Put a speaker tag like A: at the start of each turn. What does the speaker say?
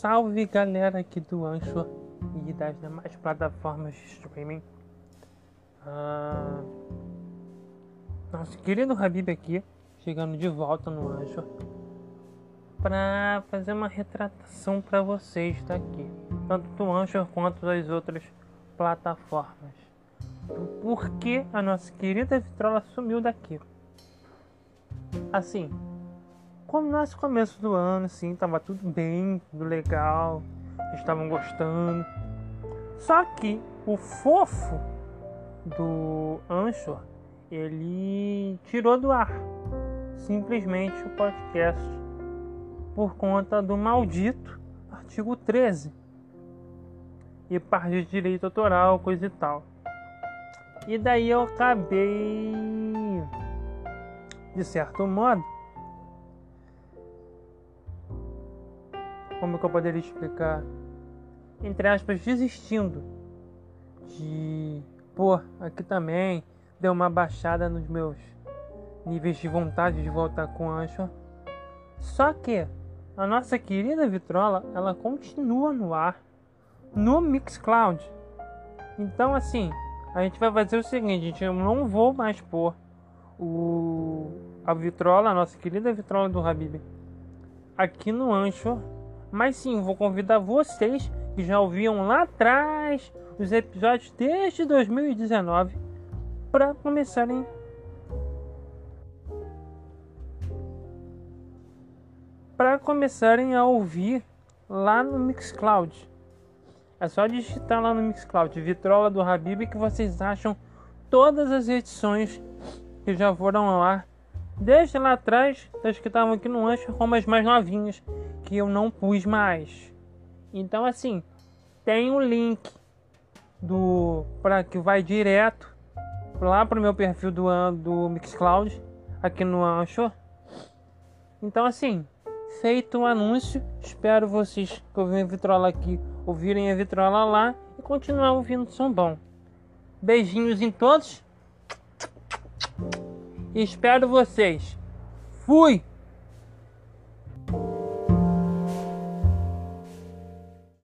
A: salve galera aqui do Anchor e das demais plataformas de streaming. Ah, nosso querido Habib aqui, chegando de volta no Anchor para fazer uma retratação para vocês daqui, tanto do Anchor quanto das outras plataformas. Por que a nossa querida Vitrola sumiu daqui? Assim, como nosso começo do ano, assim, tava tudo bem, tudo legal, estavam gostando. Só que o fofo do Anchor, ele tirou do ar simplesmente o podcast por conta do maldito artigo 13 e parte de direito autoral, coisa e tal. E daí eu acabei, de certo modo, como que eu poderia explicar? Entre aspas, desistindo de. Pô, aqui também deu uma baixada nos meus níveis de vontade de voltar com Ancho. Só que a nossa querida Vitrola, ela continua no ar no Mixcloud. Então, assim, a gente vai fazer o seguinte: a gente não vou mais pôr o, a Vitrola, a nossa querida Vitrola do Habib, aqui no Ancho mas sim, vou convidar vocês que já ouviam lá atrás os episódios desde 2019 para começarem para começarem a ouvir lá no Mixcloud. É só digitar lá no Mixcloud Vitrola do Habib que vocês acham todas as edições que já foram ao ar desde lá atrás, das que estavam aqui no Ancho, como as mais novinhas que eu não pus mais. Então assim, tem um link do para que vai direto lá pro meu perfil do do Mixcloud aqui no Anchor. Então assim, feito o anúncio, espero vocês que ouvem a vitrola aqui ouvirem a vitrola lá e continuar ouvindo som bom. Beijinhos em todos. Espero vocês. Fui!